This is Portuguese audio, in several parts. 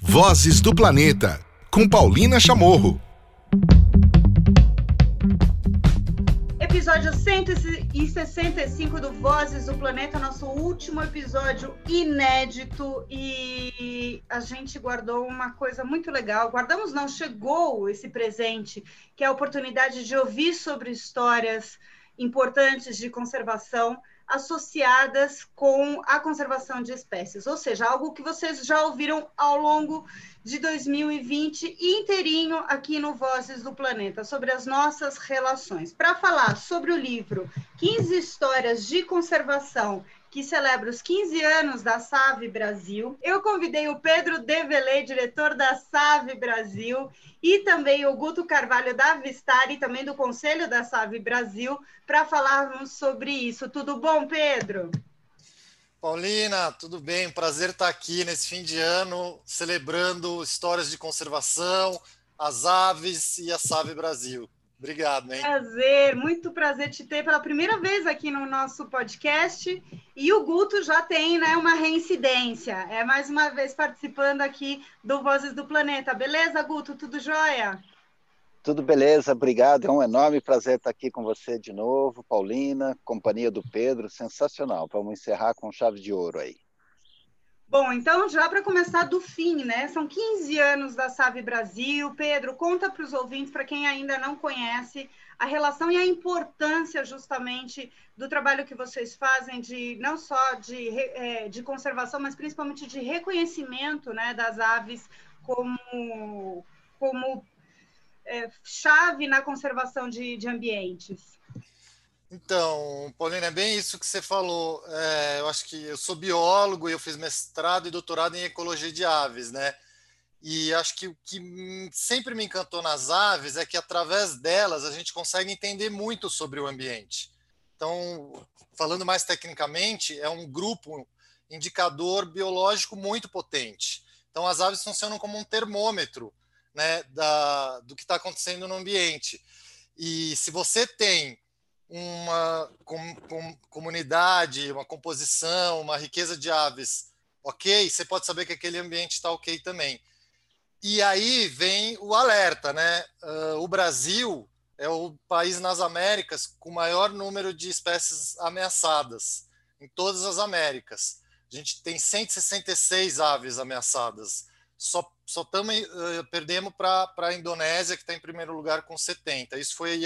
Vozes do Planeta, com Paulina Chamorro. Episódio 165 do Vozes do Planeta, nosso último episódio inédito e a gente guardou uma coisa muito legal. Guardamos não, chegou esse presente, que é a oportunidade de ouvir sobre histórias importantes de conservação associadas com a conservação de espécies, ou seja, algo que vocês já ouviram ao longo de 2020 inteirinho aqui no Vozes do Planeta, sobre as nossas relações. Para falar sobre o livro 15 Histórias de Conservação que celebra os 15 anos da SAVE Brasil. Eu convidei o Pedro Develay, diretor da SAVE Brasil, e também o Guto Carvalho da Vistar e também do Conselho da SAVE Brasil, para falarmos sobre isso. Tudo bom, Pedro? Paulina, tudo bem? Prazer estar aqui nesse fim de ano, celebrando histórias de conservação, as aves e a SAVE Brasil. Obrigado, hein? Prazer, muito prazer te ter pela primeira vez aqui no nosso podcast. E o Guto já tem né, uma reincidência. É mais uma vez participando aqui do Vozes do Planeta. Beleza, Guto? Tudo jóia? Tudo beleza, obrigado. É um enorme prazer estar aqui com você de novo, Paulina, companhia do Pedro, sensacional. Vamos encerrar com chave de ouro aí. Bom, então já para começar do fim, né? São 15 anos da Save Brasil. Pedro, conta para os ouvintes, para quem ainda não conhece, a relação e a importância justamente do trabalho que vocês fazem de não só de, é, de conservação, mas principalmente de reconhecimento né, das aves como, como é, chave na conservação de, de ambientes. Então, Paulina, é bem isso que você falou. É, eu acho que eu sou biólogo e eu fiz mestrado e doutorado em ecologia de aves, né? E acho que o que sempre me encantou nas aves é que através delas a gente consegue entender muito sobre o ambiente. Então, falando mais tecnicamente, é um grupo indicador biológico muito potente. Então, as aves funcionam como um termômetro né, da, do que está acontecendo no ambiente. E se você tem uma com, com, comunidade, uma composição, uma riqueza de aves ok, você pode saber que aquele ambiente está ok também. E aí vem o alerta, né? Uh, o Brasil é o país nas Américas com maior número de espécies ameaçadas em todas as Américas. A gente tem 166 aves ameaçadas só, só uh, perdemos para a Indonésia, que está em primeiro lugar com 70. Isso foi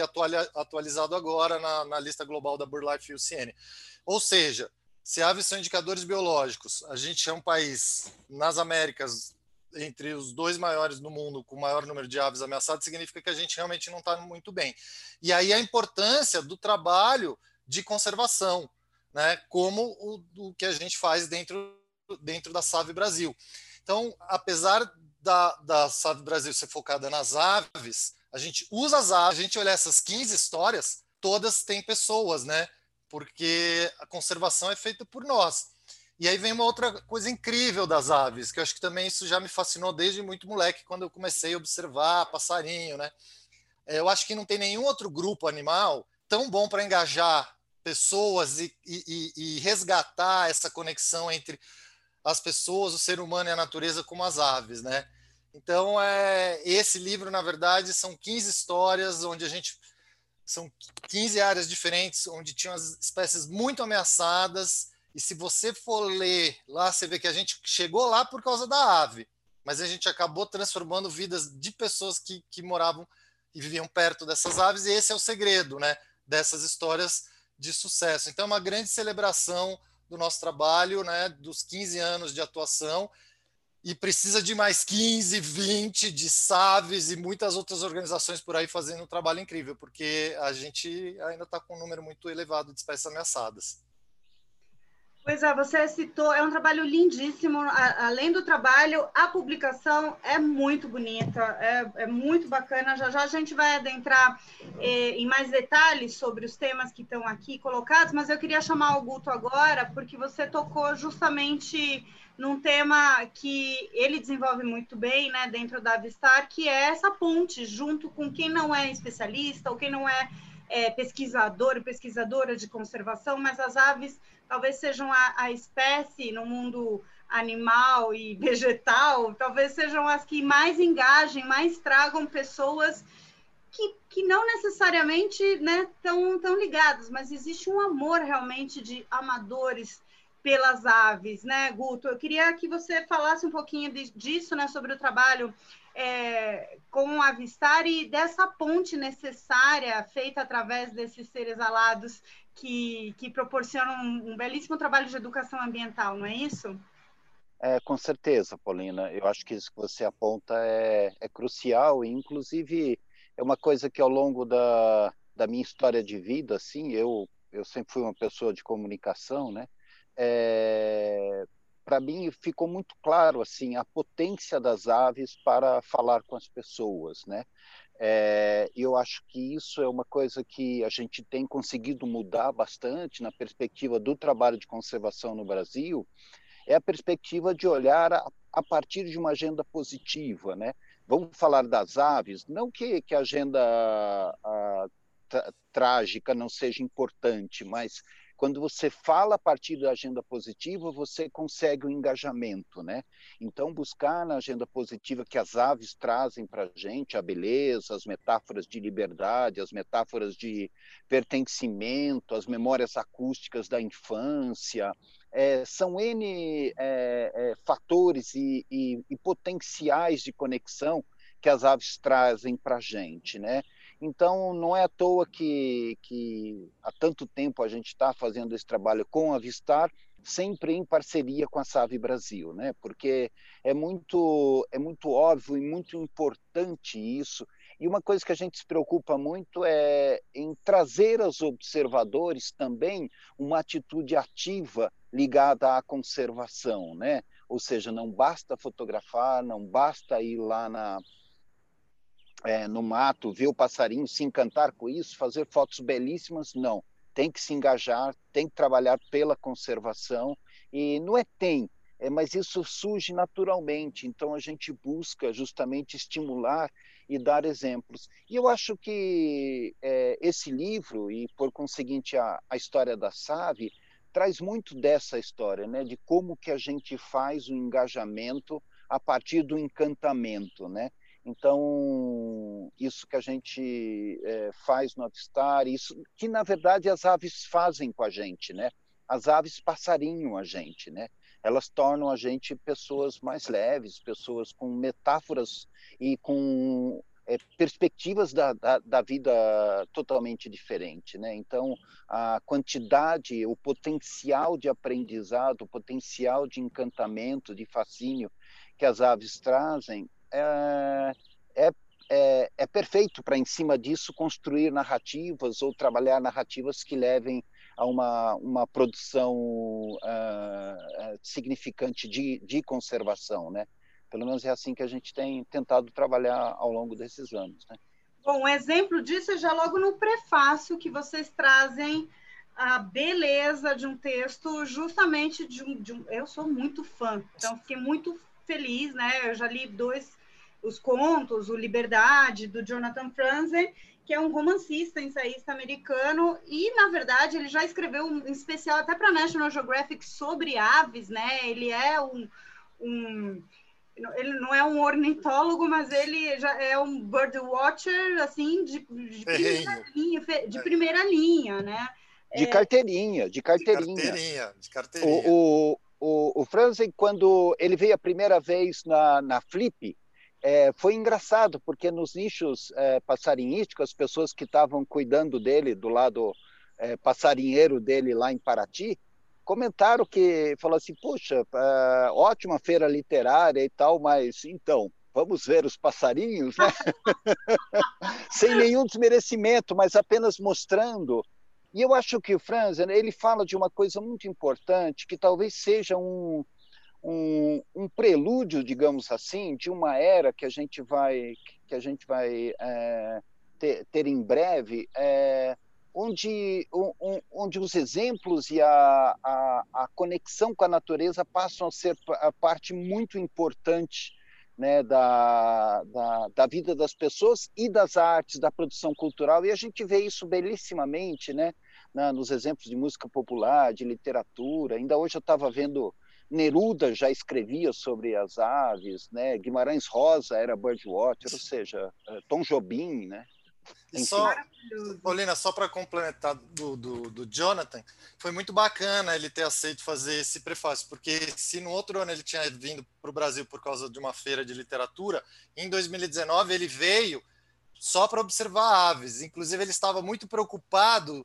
atualizado agora na, na lista global da BirdLife UCN. Ou seja, se aves são indicadores biológicos, a gente é um país nas Américas entre os dois maiores no mundo com o maior número de aves ameaçadas, significa que a gente realmente não está muito bem. E aí a importância do trabalho de conservação, né, como o, o que a gente faz dentro, dentro da SAVE Brasil. Então, apesar da, da Brasil ser focada nas aves, a gente usa as aves, a gente olha essas 15 histórias, todas têm pessoas, né? Porque a conservação é feita por nós. E aí vem uma outra coisa incrível das aves, que eu acho que também isso já me fascinou desde muito moleque, quando eu comecei a observar passarinho, né? É, eu acho que não tem nenhum outro grupo animal tão bom para engajar pessoas e, e, e resgatar essa conexão entre as pessoas, o ser humano e a natureza como as aves, né? Então, é, esse livro, na verdade, são 15 histórias onde a gente são 15 áreas diferentes onde tinham as espécies muito ameaçadas. E se você for ler lá, você vê que a gente chegou lá por causa da ave, mas a gente acabou transformando vidas de pessoas que, que moravam e viviam perto dessas aves, e esse é o segredo né, dessas histórias de sucesso. Então, é uma grande celebração do nosso trabalho, né, dos 15 anos de atuação, e precisa de mais 15, 20 de SAVES e muitas outras organizações por aí fazendo um trabalho incrível, porque a gente ainda está com um número muito elevado de espécies ameaçadas. Pois é, você citou, é um trabalho lindíssimo. Além do trabalho, a publicação é muito bonita, é, é muito bacana. Já já a gente vai adentrar eh, em mais detalhes sobre os temas que estão aqui colocados, mas eu queria chamar o Guto agora, porque você tocou justamente num tema que ele desenvolve muito bem né, dentro da Avistar, que é essa ponte junto com quem não é especialista ou quem não é, é pesquisador, pesquisadora de conservação, mas as aves talvez sejam a, a espécie no mundo animal e vegetal, talvez sejam as que mais engajem, mais tragam pessoas que, que não necessariamente estão né, tão ligadas, mas existe um amor realmente de amadores pelas aves, né, Guto? Eu queria que você falasse um pouquinho de, disso, né, sobre o trabalho é, com o Avistar e dessa ponte necessária feita através desses seres alados que, que proporcionam um, belíssimo trabalho de educação ambiental, não é isso? É, com certeza, Paulina. Eu acho que isso que você aponta é, é crucial e, inclusive, é uma coisa que ao longo da, da minha história de vida, assim, eu, eu sempre fui uma pessoa de comunicação, né? É, para mim ficou muito claro assim a potência das aves para falar com as pessoas, né? É, eu acho que isso é uma coisa que a gente tem conseguido mudar bastante na perspectiva do trabalho de conservação no Brasil, é a perspectiva de olhar a, a partir de uma agenda positiva, né? Vamos falar das aves, não que, que a agenda a, trágica não seja importante, mas quando você fala a partir da agenda positiva, você consegue o engajamento, né? Então, buscar na agenda positiva que as aves trazem para a gente, a beleza, as metáforas de liberdade, as metáforas de pertencimento, as memórias acústicas da infância, é, são N é, é, fatores e, e, e potenciais de conexão que as aves trazem para a gente, né? Então, não é à toa que, que há tanto tempo a gente está fazendo esse trabalho com a Vistar, sempre em parceria com a Save Brasil, né? Porque é muito é muito óbvio e muito importante isso. E uma coisa que a gente se preocupa muito é em trazer aos observadores também uma atitude ativa ligada à conservação, né? Ou seja, não basta fotografar, não basta ir lá na é, no mato, ver o passarinho, se encantar com isso, fazer fotos belíssimas, não. Tem que se engajar, tem que trabalhar pela conservação, e não é tem, é, mas isso surge naturalmente, então a gente busca justamente estimular e dar exemplos. E eu acho que é, esse livro, e por conseguinte a, a história da Save, traz muito dessa história, né, de como que a gente faz o engajamento a partir do encantamento, né? Então, isso que a gente é, faz no Avistar, isso que na verdade as aves fazem com a gente, né? As aves passarinham a gente, né? Elas tornam a gente pessoas mais leves, pessoas com metáforas e com é, perspectivas da, da, da, vida totalmente diferente, né? Então, a quantidade, o potencial de aprendizado, o potencial de encantamento, de fascínio que as aves trazem é, é, é, é perfeito para, em cima disso, construir narrativas ou trabalhar narrativas que levem a uma, uma produção uh, significante de, de conservação, né? Pelo menos é assim que a gente tem tentado trabalhar ao longo desses anos, né? Bom, um exemplo disso é já logo no prefácio que vocês trazem a beleza de um texto, justamente de um, de um, Eu sou muito fã, então fiquei muito feliz, né? Eu já li dois os contos, o Liberdade, do Jonathan Franzen, que é um romancista, ensaísta americano, e, na verdade, ele já escreveu um especial até para National Geographic sobre aves, né? Ele é um, um ele não é um ornitólogo, mas ele já é um bird watcher, assim, de, de primeira, linha, de primeira linha, né? De carteirinha, de carteirinha. De carteirinha, de carteirinha. O, o, o, o Franzen, quando ele veio a primeira vez na, na Flip, é, foi engraçado, porque nos nichos é, as pessoas que estavam cuidando dele, do lado é, passarinheiro dele lá em Paraty, comentaram que, falou assim, puxa, é, ótima feira literária e tal, mas então, vamos ver os passarinhos, né? Sem nenhum desmerecimento, mas apenas mostrando. E eu acho que o Franz, ele fala de uma coisa muito importante, que talvez seja um, um, um, prelúdio, digamos assim, de uma era que a gente vai que a gente vai é, ter, ter, em breve, é, onde, um, onde os exemplos e a, a, a, conexão com a natureza passam a ser a parte muito importante né, da, da, da, vida das pessoas e das artes, da produção cultural, e a gente vê isso belíssimamente né, na, nos exemplos de música popular, de literatura. Ainda hoje eu estava vendo Neruda já escrevia sobre as aves, né? Guimarães Rosa era birdwatcher, ou seja, é, Tom Jobim, né? E só, Paulina, só para complementar do, do, do, Jonathan, foi muito bacana ele ter aceito fazer esse prefácio, porque se no outro ano ele tinha vindo para o Brasil por causa de uma feira de literatura, em 2019 ele veio só para observar aves. Inclusive, ele estava muito preocupado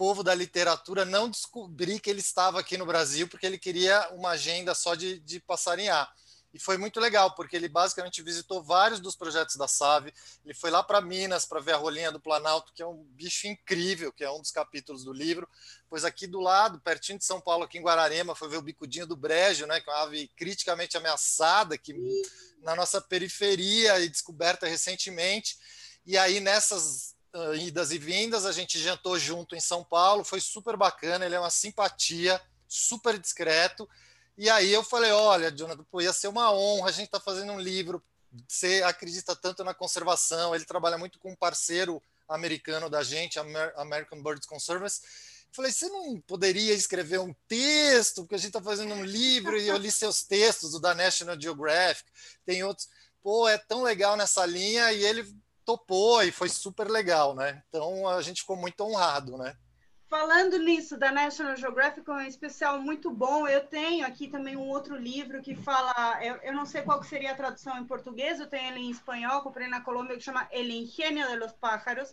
povo da literatura não descobrir que ele estava aqui no Brasil, porque ele queria uma agenda só de, de passarinhar. E foi muito legal, porque ele basicamente visitou vários dos projetos da SAVE. Ele foi lá para Minas para ver a rolinha do Planalto, que é um bicho incrível, que é um dos capítulos do livro. Pois aqui do lado, pertinho de São Paulo, aqui em Guararema, foi ver o bicudinho do brejo, né, que é uma ave criticamente ameaçada, que na nossa periferia e descoberta recentemente. E aí, nessas idas e vindas, a gente jantou junto em São Paulo, foi super bacana, ele é uma simpatia, super discreto. E aí eu falei: olha, Jonathan, pô, ia ser uma honra, a gente está fazendo um livro, você acredita tanto na conservação, ele trabalha muito com um parceiro americano da gente, American Birds Conservancy. Falei, você não poderia escrever um texto, porque a gente está fazendo um livro e eu li seus textos, o da National Geographic, tem outros. Pô, é tão legal nessa linha e ele topou e foi super legal, né? Então a gente ficou muito honrado, né? Falando nisso da National Geographic, é um especial muito bom. Eu tenho aqui também um outro livro que fala, eu, eu não sei qual seria a tradução em português, eu tenho ele em espanhol, comprei na Colômbia, que chama El Ingenio de los Pájaros,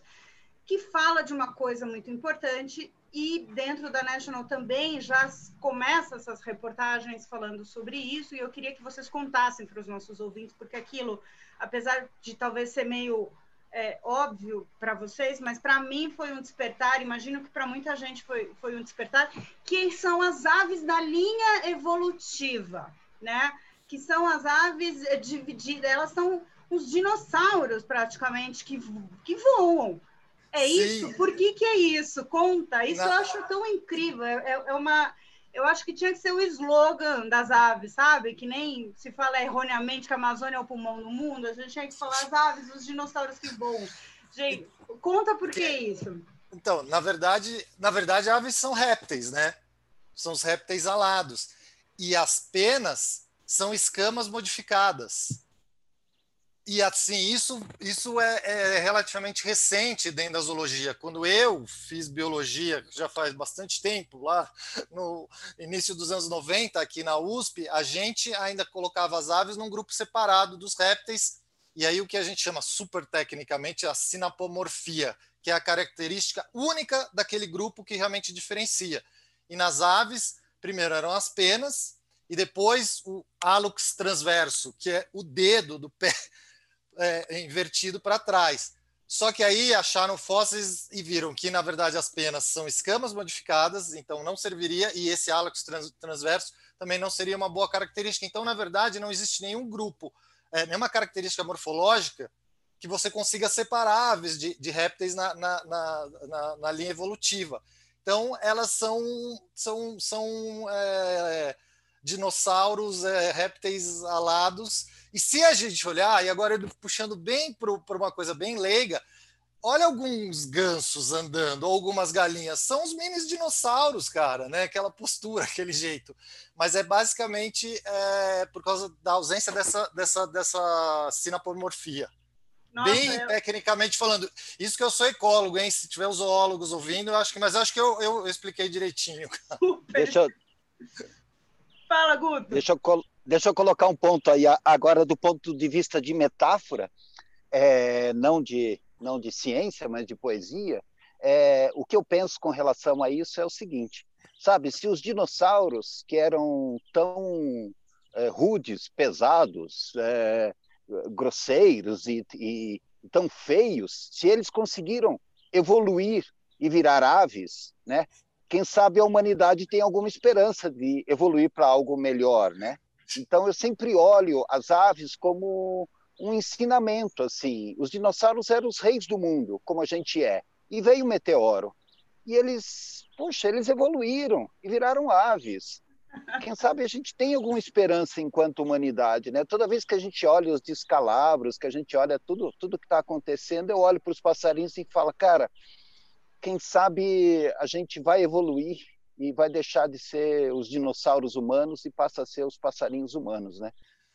que fala de uma coisa muito importante e dentro da National também já começa essas reportagens falando sobre isso e eu queria que vocês contassem para os nossos ouvintes, porque aquilo, apesar de talvez ser meio é, óbvio para vocês, mas para mim foi um despertar, imagino que para muita gente foi, foi um despertar, que são as aves da linha evolutiva, né? Que são as aves divididas, elas são os dinossauros praticamente que, que voam. É Sim. isso? Por que, que é isso? Conta. Isso Na... eu acho tão incrível. É, é uma eu acho que tinha que ser o slogan das aves, sabe? Que nem se fala erroneamente que a Amazônia é o pulmão do mundo, a gente tinha que falar as aves, os dinossauros que voam. Gente, conta por que isso. Então, na verdade, na verdade, aves são répteis, né? São os répteis alados. E as penas são escamas modificadas. E assim, isso, isso é, é, relativamente recente dentro da zoologia. Quando eu fiz biologia, já faz bastante tempo, lá no início dos anos 90, aqui na USP, a gente ainda colocava as aves num grupo separado dos répteis, e aí o que a gente chama super tecnicamente a sinapomorfia, que é a característica única daquele grupo que realmente diferencia. E nas aves, primeiro eram as penas, e depois o hálux transverso, que é o dedo do pé é, invertido para trás. Só que aí acharam fósseis e viram que, na verdade, as penas são escamas modificadas, então não serviria, e esse hálux trans, transverso também não seria uma boa característica. Então, na verdade, não existe nenhum grupo, é, nenhuma característica morfológica que você consiga separar aves de, de répteis na, na, na, na, linha evolutiva. Então, elas são, são, são é, dinossauros, é, répteis alados, e se a gente olhar, e agora eu puxando bem para uma coisa bem leiga, olha alguns gansos andando, ou algumas galinhas, são os mini dinossauros, cara, né? Aquela postura, aquele jeito. Mas é basicamente é, por causa da ausência dessa, dessa, dessa sinapomorfia. Nossa, bem eu... tecnicamente falando. Isso que eu sou ecólogo, hein? Se tiver os zoólogos ouvindo, eu acho que, mas eu acho que eu, eu, eu expliquei direitinho. Deixa eu... Fala, Guto. Deixa eu, deixa eu colocar um ponto aí, agora do ponto de vista de metáfora, é, não, de, não de ciência, mas de poesia, é, o que eu penso com relação a isso é o seguinte, sabe, se os dinossauros, que eram tão é, rudes, pesados, é, grosseiros e, e tão feios, se eles conseguiram evoluir e virar aves, né? Quem sabe a humanidade tem alguma esperança de evoluir para algo melhor, né? Então eu sempre olho as aves como um ensinamento assim. Os dinossauros eram os reis do mundo, como a gente é. E veio o meteoro. E eles, puxa, eles evoluíram e viraram aves. Quem sabe a gente tem alguma esperança enquanto humanidade, né? Toda vez que a gente olha os descalabros, que a gente olha tudo, tudo que está acontecendo, eu olho para os passarinhos e falo, cara, quem sabe a gente vai evoluir e vai deixar de ser os dinossauros humanos e passa a ser os passarinhos humanos, né?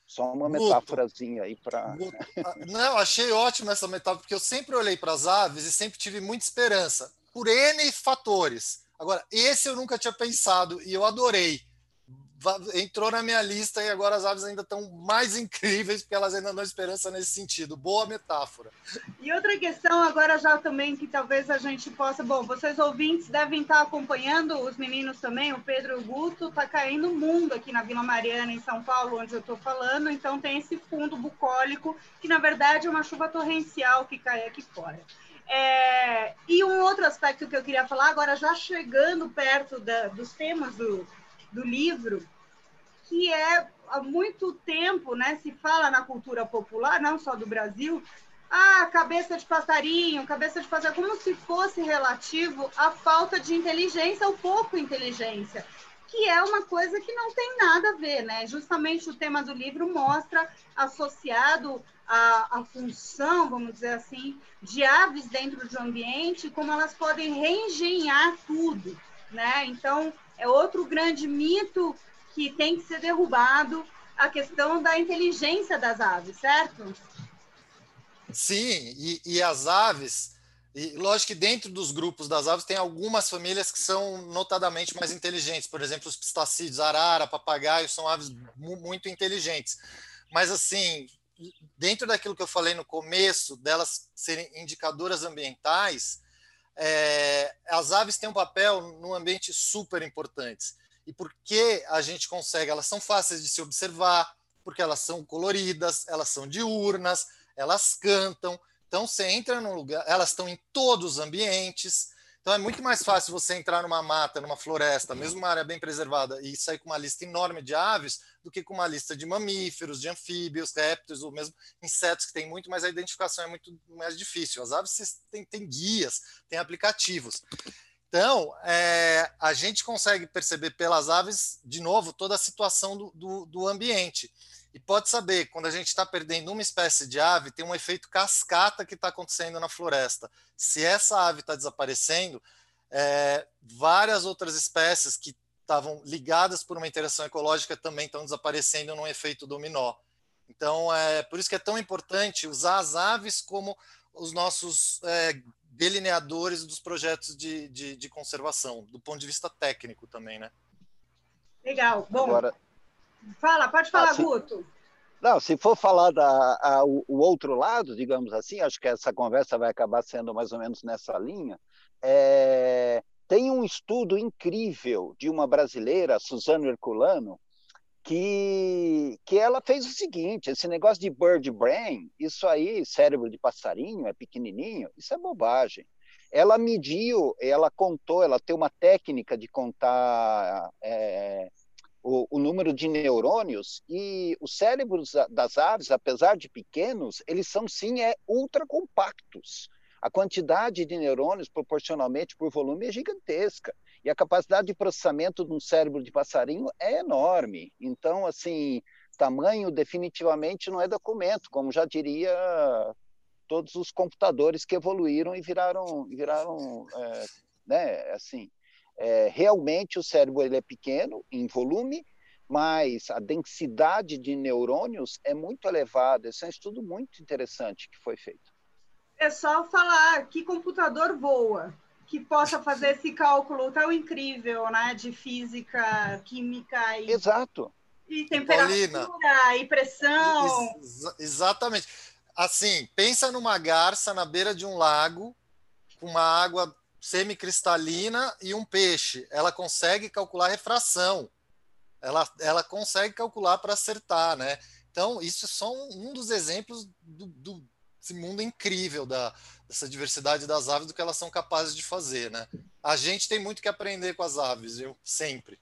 Só uma metáforazinha aí para. Ah, não, achei ótima essa metáfora, porque eu sempre olhei para as aves e sempre tive muita esperança, por N fatores. Agora, esse eu nunca tinha pensado e eu adorei entrou na minha lista e agora as aves ainda estão mais incríveis porque elas ainda dão esperança nesse sentido. Boa metáfora. E outra questão agora já também que talvez a gente possa, bom, vocês ouvintes devem estar acompanhando os meninos também, o Pedro e o Guto, está caindo o mundo aqui na Vila Mariana em São Paulo, onde eu estou falando, então tem esse fundo bucólico que na verdade é uma chuva torrencial que cai aqui fora. É, e um outro aspecto que eu queria falar, agora já chegando perto da, dos temas do, do livro, que é há muito tempo, né, se fala na cultura popular, não só do Brasil, ah, cabeça de passarinho, cabeça de passarinho, como se fosse relativo à falta de inteligência ou pouco inteligência, que é uma coisa que não tem nada a ver, né? Justamente o tema do livro mostra associado à, à função, vamos dizer assim, de aves dentro do ambiente, como elas podem reengenhar tudo, né? Então, é outro grande mito que tem que ser derrubado a questão da inteligência das aves, certo? Sim, e, e as aves, e lógico que dentro dos grupos das aves tem algumas famílias que são notadamente mais inteligentes, por exemplo, os pistacídeos, arara, papagaio, são aves muito inteligentes. Mas assim, dentro daquilo que eu falei no começo, delas serem indicadoras ambientais, é, as aves têm um papel no ambiente super importante. E por que a gente consegue? Elas são fáceis de se observar, porque elas são coloridas, elas são diurnas, elas cantam. Então você entra num lugar, elas estão em todos os ambientes. Então é muito mais fácil você entrar numa mata, numa floresta, mesmo uma área bem preservada, e sair com uma lista enorme de aves, do que com uma lista de mamíferos, de anfíbios, répteis, ou mesmo insetos que tem muito, mas a identificação é muito mais difícil. As aves têm, têm guias, têm aplicativos. Então, é, a gente consegue perceber pelas aves, de novo, toda a situação do, do, do ambiente. E pode saber, quando a gente está perdendo uma espécie de ave, tem um efeito cascata que está acontecendo na floresta. Se essa ave está desaparecendo, é, várias outras espécies que estavam ligadas por uma interação ecológica também estão desaparecendo num efeito dominó. Então, é por isso que é tão importante usar as aves como os nossos é, delineadores dos projetos de, de, de, conservação, do ponto de vista técnico também, né? Legal. Bom, Agora... fala, pode falar, ah, se... Guto. Não, se for falar da, a, o, o, outro lado, digamos assim, acho que essa conversa vai acabar sendo mais ou menos nessa linha. É, tem um estudo incrível de uma brasileira, Suzano Herculano, que, que ela fez o seguinte: esse negócio de bird brain, isso aí, cérebro de passarinho, é pequenininho, isso é bobagem. Ela mediu, ela contou, ela tem uma técnica de contar é, o, o, número de neurônios e os cérebros das aves, apesar de pequenos, eles são sim é ultra compactos. A quantidade de neurônios, proporcionalmente por volume, é gigantesca. E a capacidade de processamento de um cérebro de passarinho é enorme. Então, assim, tamanho definitivamente não é documento, como já diria todos os computadores que evoluíram e viraram, viraram é, né, assim, é, realmente o cérebro ele é pequeno em volume, mas a densidade de neurônios é muito elevada. Esse é um estudo muito interessante que foi feito. É só falar que computador voa que possa fazer esse cálculo tão incrível, né, de física, química e Exato. E temperatura Paulina, e pressão. Ex exatamente. Assim, pensa numa garça na beira de um lago com uma água semicristalina e um peixe. Ela consegue calcular refração. Ela, ela consegue calcular para acertar, né? Então, isso é só um, um dos exemplos do, do, esse mundo incrível da, dessa diversidade das aves, do que elas são capazes de fazer, né? A gente tem muito que aprender com as aves, viu? Sempre.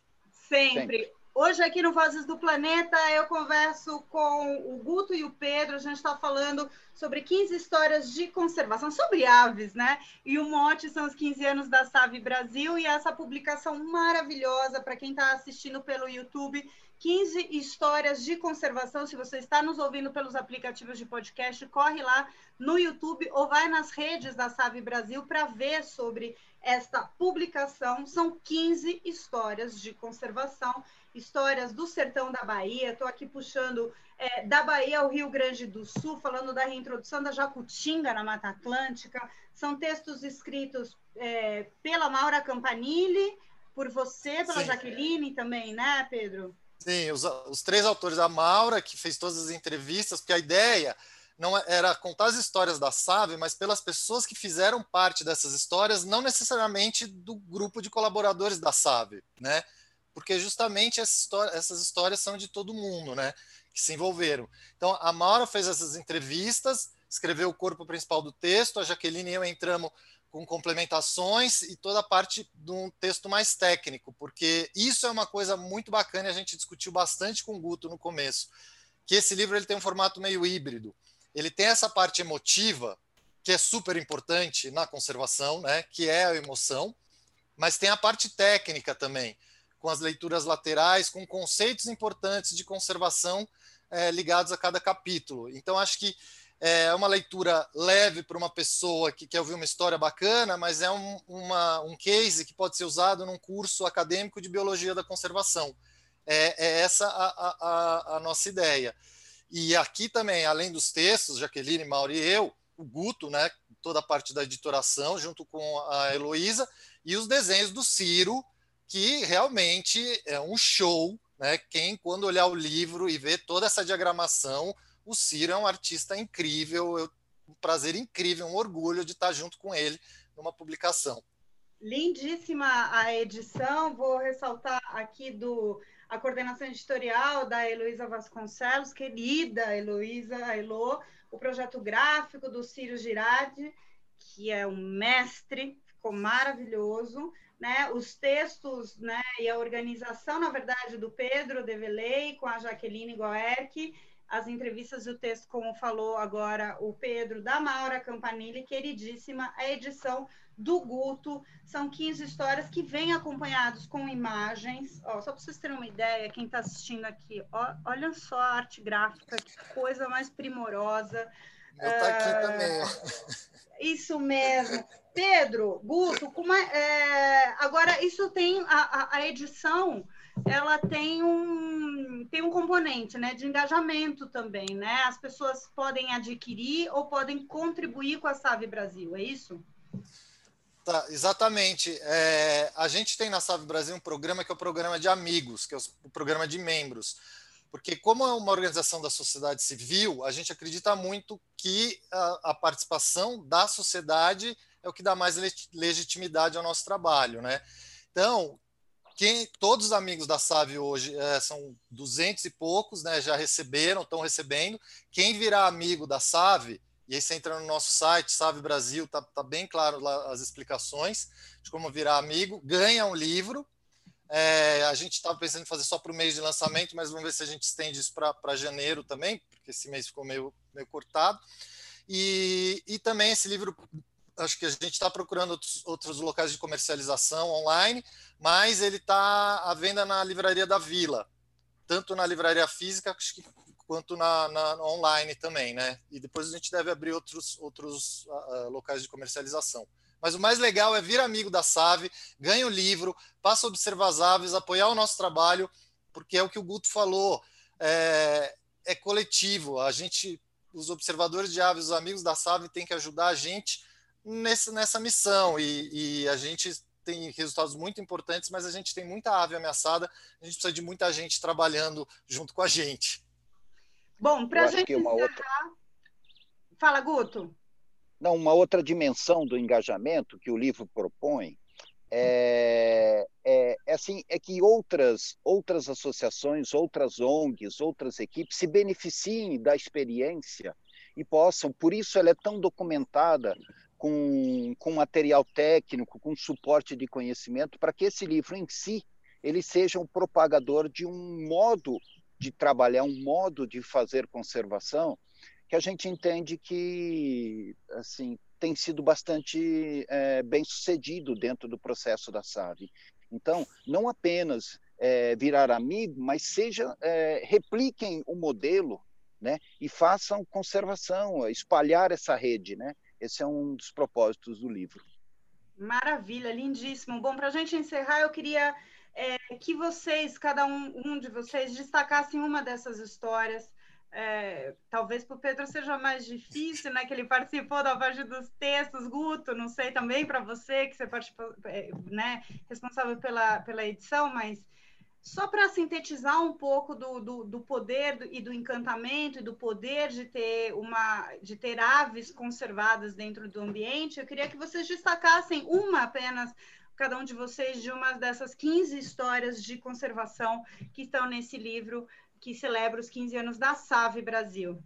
Sempre. Sempre. Hoje aqui no Vozes do Planeta eu converso com o Guto e o Pedro. A gente está falando sobre 15 histórias de conservação, sobre aves, né? E o mote são os 15 anos da Save Brasil e essa publicação maravilhosa para quem está assistindo pelo YouTube. 15 histórias de conservação. Se você está nos ouvindo pelos aplicativos de podcast, corre lá no YouTube ou vai nas redes da Save Brasil para ver sobre esta publicação. São 15 histórias de conservação histórias do sertão da Bahia. Estou aqui puxando é, da Bahia ao Rio Grande do Sul, falando da reintrodução da jacutinga na Mata Atlântica. São textos escritos é, pela Maura Campanile, por você, pela Sim. Jaqueline também, né, Pedro? Sim, os, os três autores, a Maura, que fez todas as entrevistas, porque a ideia não é, era contar as histórias da Save, mas pelas pessoas que fizeram parte dessas histórias, não necessariamente do grupo de colaboradores da Save, né? Porque justamente essa história, essas histórias são de todo mundo, né? Que se envolveram. Então, a Maura fez essas entrevistas, escreveu o corpo principal do texto, a Jaqueline e eu entramos com complementações e toda a parte de um texto mais técnico, porque isso é uma coisa muito bacana e a gente discutiu bastante com o Guto no começo, que esse livro ele tem um formato meio híbrido. Ele tem essa parte emotiva, que é super importante na conservação, né, que é a emoção, mas tem a parte técnica também, com as leituras laterais, com conceitos importantes de conservação é, ligados a cada capítulo. Então, acho que é uma leitura leve para uma pessoa que quer ouvir uma história bacana, mas é um, uma, um case que pode ser usado num curso acadêmico de biologia da conservação. É, é essa a, a, a, nossa ideia. E aqui também, além dos textos, Jaqueline, Mauri e eu, o Guto, né, toda a parte da editoração, junto com a Heloísa, e os desenhos do Ciro, que realmente é um show, né? Quem quando olhar o livro e ver toda essa diagramação, o Ciro é um artista incrível, eu, um prazer incrível, um orgulho de estar junto com ele numa publicação. Lindíssima a edição, vou ressaltar aqui do a coordenação editorial da Heloísa Vasconcelos, querida Heloísa Elo, o projeto gráfico do Ciro Girardi, que é um mestre, ficou maravilhoso né, os textos né, e a organização, na verdade, do Pedro Develei com a Jaqueline Goerck, as entrevistas e o texto, como falou agora o Pedro, da Maura Campanile, queridíssima, a edição do Guto. São 15 histórias que vêm acompanhados com imagens. Ó, só para vocês terem uma ideia, quem está assistindo aqui, ó, olha só a arte gráfica, que coisa mais primorosa. Está uh, aqui também. Ó. Isso mesmo. Pedro, Guto, como é, é, agora isso tem a, a, edição, ela tem um tem um componente, né, de engajamento também, né? As pessoas podem adquirir ou podem contribuir com a Save Brasil, é isso? Tá, exatamente. É, a gente tem na Save Brasil um programa que é o programa de amigos, que é o programa de membros. Porque, como é uma organização da sociedade civil, a gente acredita muito que a, a participação da sociedade é o que dá mais legitimidade ao nosso trabalho, né? Então, quem, todos os amigos da SAV hoje é, são duzentos e poucos, né? Já receberam, estão recebendo. Quem virar amigo da SAV, e aí você entra no nosso site, SAV Brasil, tá, tá bem claro lá as explicações de como virar amigo, ganha um livro. É, a gente estava pensando em fazer só para o mês de lançamento, mas vamos ver se a gente estende isso para janeiro também, porque esse mês ficou meio, meio cortado. E, e também esse livro acho que a gente está procurando outros, outros, locais de comercialização online, mas ele está à venda na livraria da Vila, tanto na livraria física quanto na, na online também, né? E depois a gente deve abrir outros, outros uh, locais de comercialização. Mas o mais legal é vir amigo da Save, ganha o livro, passa a observar as aves, apoiar o nosso trabalho, porque é o que o Guto falou, é, é coletivo. A gente, os observadores de aves, os amigos da Save, têm que ajudar a gente nesse, nessa missão e, e a gente tem resultados muito importantes, mas a gente tem muita ave ameaçada, a gente precisa de muita gente trabalhando junto com a gente. Bom, para a gente uma outra... Fala, Guto. Não, uma outra dimensão do engajamento que o livro propõe é, é, é, assim, é que outras, outras associações, outras ONGs, outras equipes se beneficiem da experiência e possam, por isso ela é tão documentada, com, com material técnico, com suporte de conhecimento, para que esse livro em si ele seja um propagador de um modo de trabalhar, um modo de fazer conservação que a gente entende que assim tem sido bastante é, bem sucedido dentro do processo da SAVE. Então, não apenas é, virar amigo, mas seja é, repliquem o modelo, né, e façam conservação, espalhar essa rede, né. Esse é um dos propósitos do livro. Maravilha, lindíssimo. Bom, para a gente encerrar, eu queria é, que vocês, cada um, um de vocês, destacassem uma dessas histórias. É, talvez para o Pedro seja mais difícil, né? Que ele participou da parte dos textos, Guto, não sei também para você, que você participou, é, né? Responsável pela, pela edição, mas só para sintetizar um pouco do, do, do poder do, e do encantamento e do poder de ter uma de ter aves conservadas dentro do ambiente, eu queria que vocês destacassem uma apenas cada um de vocês de uma dessas 15 histórias de conservação que estão nesse livro que celebra os 15 anos da SAVE Brasil.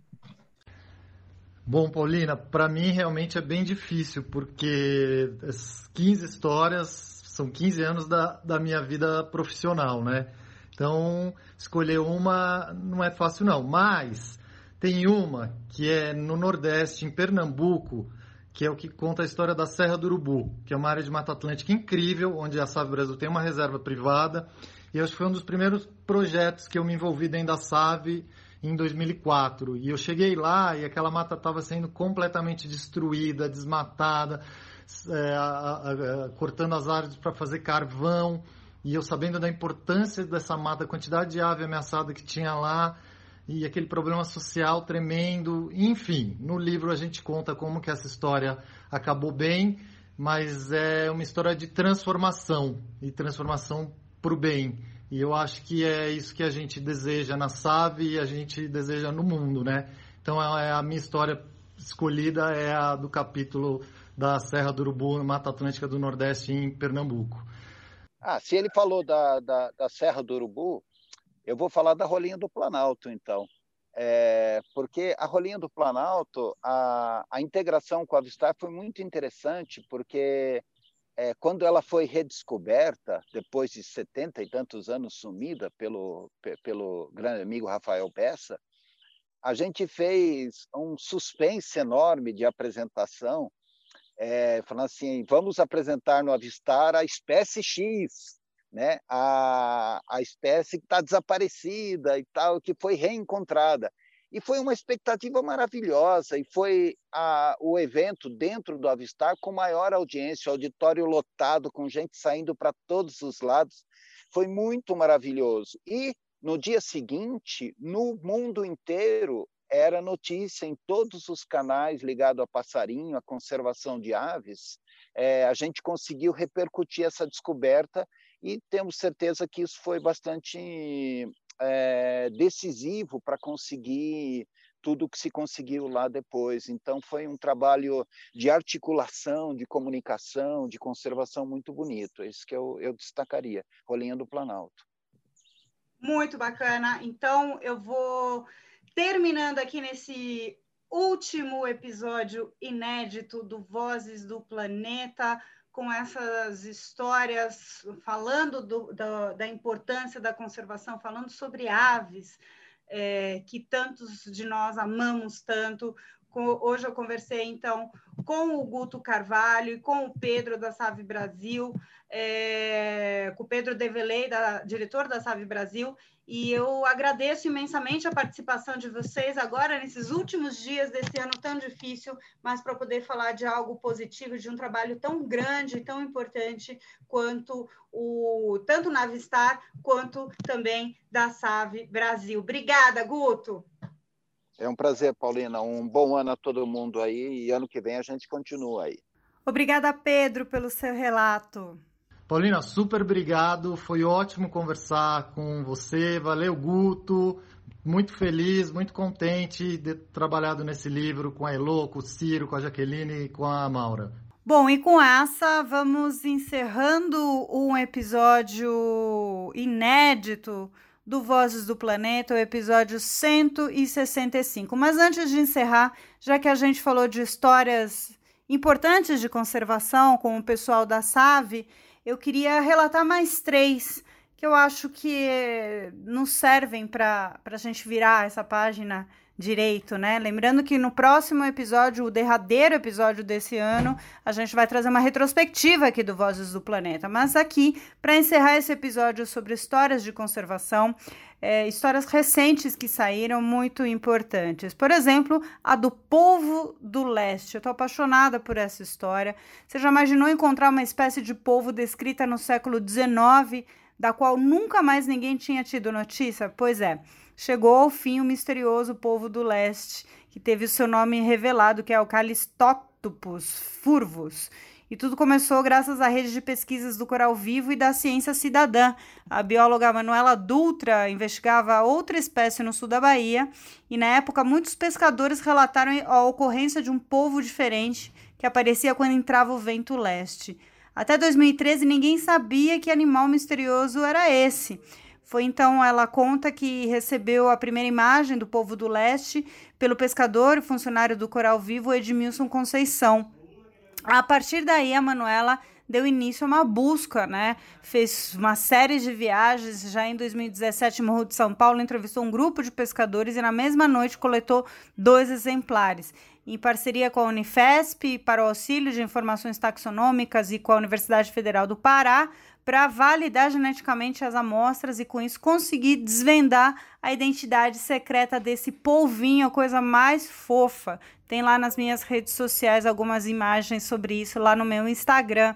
Bom, Paulina, para mim realmente é bem difícil, porque as 15 histórias são 15 anos da, da minha vida profissional, né? Então, escolher uma não é fácil não, mas tem uma que é no Nordeste, em Pernambuco, que é o que conta a história da Serra do Urubu, que é uma área de Mata Atlântica incrível, onde a SAV Brasil tem uma reserva privada, e acho que foi um dos primeiros projetos que eu me envolvi dentro da SAV em 2004. E eu cheguei lá e aquela mata estava sendo completamente destruída, desmatada, é, a, a, cortando as árvores para fazer carvão, e eu sabendo da importância dessa mata, a quantidade de ave ameaçada que tinha lá, e aquele problema social tremendo, enfim, no livro a gente conta como que essa história acabou bem, mas é uma história de transformação, e transformação para o bem. E eu acho que é isso que a gente deseja na SAV e a gente deseja no mundo, né? Então é, é a minha história escolhida é a do capítulo da Serra do Urubu, Mata Atlântica do Nordeste, em Pernambuco. Ah, se ele falou da, da, da Serra do Urubu, eu vou falar da Rolinha do Planalto, então. É, porque a Rolinha do Planalto, a, a integração com a Avistar foi muito interessante, porque é, quando ela foi redescoberta, depois de setenta e tantos anos sumida pelo, pelo grande amigo Rafael Bessa, a gente fez um suspense enorme de apresentação é, falando assim, vamos apresentar no Avistar a espécie X, né? a, a espécie que está desaparecida e tal, que foi reencontrada. E foi uma expectativa maravilhosa, e foi a, o evento dentro do Avistar com maior audiência, auditório lotado, com gente saindo para todos os lados. Foi muito maravilhoso. E no dia seguinte, no mundo inteiro, era notícia em todos os canais ligados a passarinho, a conservação de aves. É, a gente conseguiu repercutir essa descoberta e temos certeza que isso foi bastante é, decisivo para conseguir tudo que se conseguiu lá depois. Então, foi um trabalho de articulação, de comunicação, de conservação muito bonito. É isso que eu, eu destacaria, Rolinha do Planalto. Muito bacana. Então, eu vou terminando aqui nesse último episódio inédito do Vozes do Planeta, com essas histórias, falando do, do, da importância da conservação, falando sobre aves, é, que tantos de nós amamos tanto. Hoje eu conversei, então, com o Guto Carvalho e com o Pedro da Save Brasil, é, com o Pedro Develei, da, diretor da Save Brasil, e eu agradeço imensamente a participação de vocês agora, nesses últimos dias desse ano tão difícil, mas para poder falar de algo positivo, de um trabalho tão grande, tão importante quanto o tanto na Avistar quanto também da Save Brasil. Obrigada, Guto. É um prazer, Paulina. Um bom ano a todo mundo aí e ano que vem a gente continua aí. Obrigada, Pedro, pelo seu relato. Paulina, super obrigado. Foi ótimo conversar com você. Valeu, Guto. Muito feliz, muito contente de ter trabalhado nesse livro com a Elo, com o Ciro, com a Jaqueline e com a Maura. Bom, e com essa vamos encerrando um episódio inédito do Vozes do Planeta, o episódio 165. Mas antes de encerrar, já que a gente falou de histórias importantes de conservação com o pessoal da SAVE, eu queria relatar mais três que eu acho que nos servem para a gente virar essa página direito, né? Lembrando que no próximo episódio, o derradeiro episódio desse ano, a gente vai trazer uma retrospectiva aqui do Vozes do Planeta. Mas aqui, para encerrar esse episódio sobre histórias de conservação, é, histórias recentes que saíram muito importantes. Por exemplo, a do povo do leste. Eu estou apaixonada por essa história. Você já imaginou encontrar uma espécie de povo descrita no século XIX, da qual nunca mais ninguém tinha tido notícia? Pois é chegou ao fim o misterioso povo do leste, que teve o seu nome revelado, que é o Calistopus furvus. E tudo começou graças à rede de pesquisas do Coral Vivo e da Ciência Cidadã. A bióloga Manuela Dutra investigava outra espécie no sul da Bahia e, na época, muitos pescadores relataram a ocorrência de um povo diferente que aparecia quando entrava o vento leste. Até 2013, ninguém sabia que animal misterioso era esse. Foi então ela conta que recebeu a primeira imagem do povo do leste pelo pescador e funcionário do Coral Vivo Edmilson Conceição. A partir daí, a Manuela deu início a uma busca, né? Fez uma série de viagens. Já em 2017, em Morro de São Paulo, entrevistou um grupo de pescadores e na mesma noite coletou dois exemplares. Em parceria com a Unifesp, para o auxílio de informações taxonômicas e com a Universidade Federal do Pará, para validar geneticamente as amostras e com isso conseguir desvendar a identidade secreta desse polvinho, a coisa mais fofa. Tem lá nas minhas redes sociais algumas imagens sobre isso lá no meu Instagram.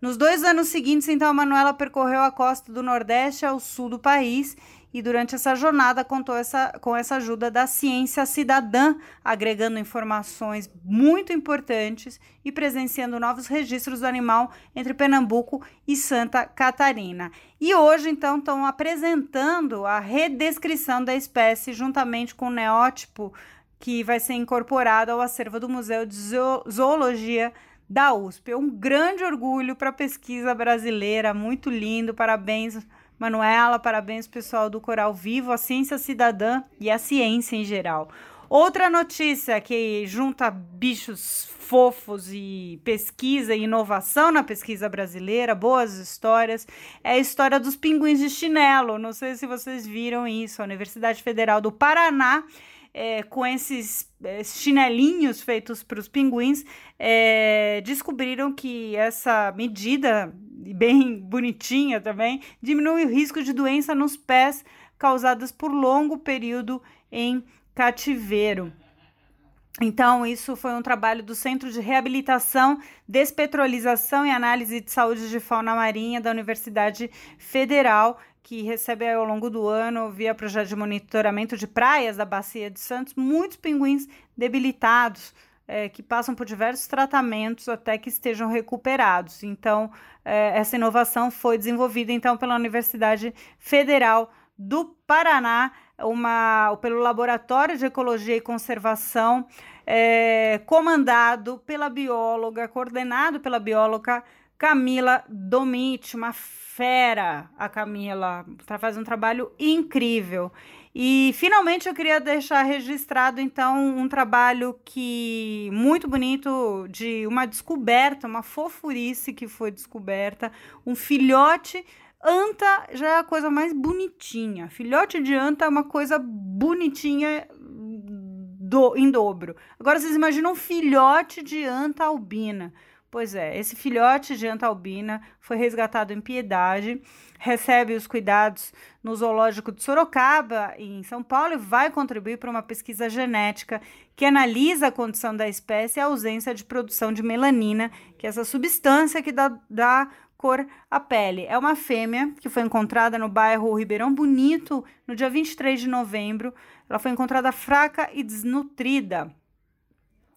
Nos dois anos seguintes, então, a Manuela percorreu a costa do Nordeste ao sul do país e durante essa jornada contou essa, com essa ajuda da ciência cidadã, agregando informações muito importantes e presenciando novos registros do animal entre Pernambuco e Santa Catarina. E hoje, então, estão apresentando a redescrição da espécie juntamente com o neótipo que vai ser incorporado ao acervo do Museu de Zoologia da USP. É um grande orgulho para a pesquisa brasileira, muito lindo, parabéns Manuela, parabéns pessoal do Coral Vivo, a Ciência Cidadã e a ciência em geral. Outra notícia que junta bichos fofos e pesquisa e inovação na pesquisa brasileira, boas histórias, é a história dos pinguins de chinelo. Não sei se vocês viram isso. A Universidade Federal do Paraná é, com esses é, chinelinhos feitos para os pinguins, é, descobriram que essa medida, bem bonitinha também, diminui o risco de doença nos pés causadas por longo período em cativeiro. Então, isso foi um trabalho do Centro de Reabilitação, Despetrolização e Análise de Saúde de Fauna Marinha da Universidade Federal, que recebe ao longo do ano, via projeto de monitoramento de praias da Bacia de Santos, muitos pinguins debilitados, é, que passam por diversos tratamentos até que estejam recuperados. Então, é, essa inovação foi desenvolvida então pela Universidade Federal do Paraná, uma, pelo Laboratório de Ecologia e Conservação, é, comandado pela bióloga, coordenado pela bióloga Camila Domit, uma fera, a Camila, está fazendo um trabalho incrível. E finalmente eu queria deixar registrado então um trabalho que muito bonito de uma descoberta, uma fofurice que foi descoberta, um filhote anta já é a coisa mais bonitinha. Filhote de anta é uma coisa bonitinha do, em dobro. Agora vocês imaginam um filhote de anta albina. Pois é, esse filhote de anta albina foi resgatado em Piedade, recebe os cuidados no zoológico de Sorocaba, em São Paulo, e vai contribuir para uma pesquisa genética que analisa a condição da espécie e a ausência de produção de melanina, que é essa substância que dá, dá cor à pele. É uma fêmea que foi encontrada no bairro Ribeirão Bonito no dia 23 de novembro. Ela foi encontrada fraca e desnutrida.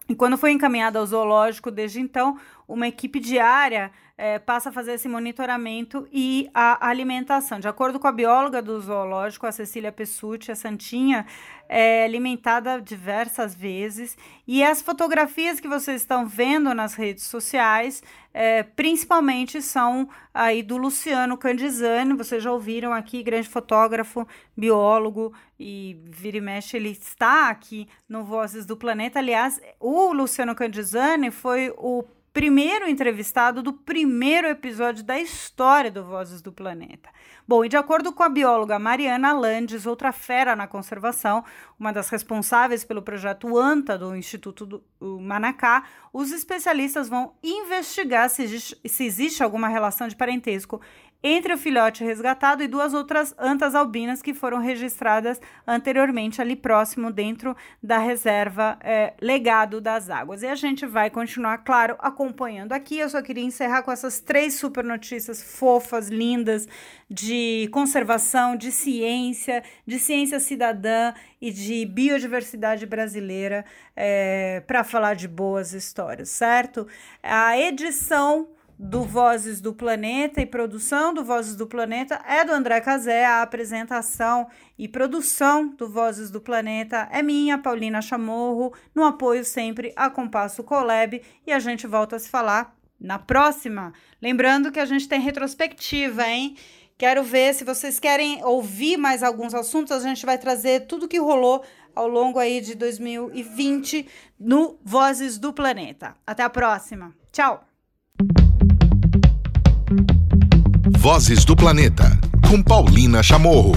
E quando foi encaminhada ao zoológico, desde então, uma equipe diária é, passa a fazer esse monitoramento e a alimentação. De acordo com a bióloga do zoológico, a Cecília Pessuti, a Santinha, é alimentada diversas vezes. E as fotografias que vocês estão vendo nas redes sociais, é, principalmente são aí do Luciano Candizani, vocês já ouviram aqui, grande fotógrafo, biólogo, e vira e mexe, ele está aqui no Vozes do Planeta. Aliás, o Luciano Candizani foi o primeiro entrevistado do primeiro episódio da história do Vozes do Planeta. Bom, e de acordo com a bióloga Mariana Landes, outra fera na conservação, uma das responsáveis pelo projeto ANTA do Instituto do Manacá, os especialistas vão investigar se existe, se existe alguma relação de parentesco entre o filhote resgatado e duas outras antas albinas que foram registradas anteriormente ali próximo dentro da reserva é, Legado das Águas. E a gente vai continuar, claro, acompanhando aqui. Eu só queria encerrar com essas três super notícias fofas, lindas, de conservação, de ciência, de ciência cidadã e de biodiversidade brasileira é, para falar de boas histórias, certo? A edição do Vozes do Planeta e produção do Vozes do Planeta é do André Cazé, a apresentação e produção do Vozes do Planeta é minha, Paulina Chamorro, no apoio sempre a Compasso Colab e a gente volta a se falar na próxima. Lembrando que a gente tem retrospectiva, hein? Quero ver se vocês querem ouvir mais alguns assuntos, a gente vai trazer tudo que rolou ao longo aí de 2020 no Vozes do Planeta. Até a próxima. Tchau. Vozes do Planeta, com Paulina Chamorro.